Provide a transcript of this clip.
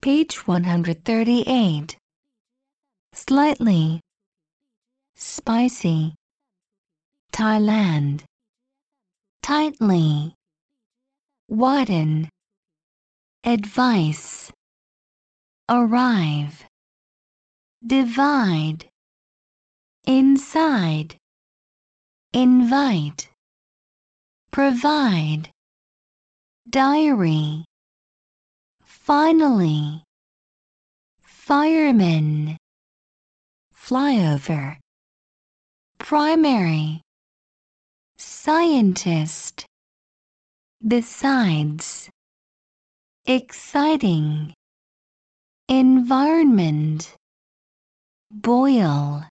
Page 138. Slightly. Spicy. Thailand. Tightly. Widen. Advice. Arrive. Divide. Inside. Invite. Provide. Diary. Finally. Fireman. Flyover. Primary. Scientist. Besides. Exciting. Environment. Boil.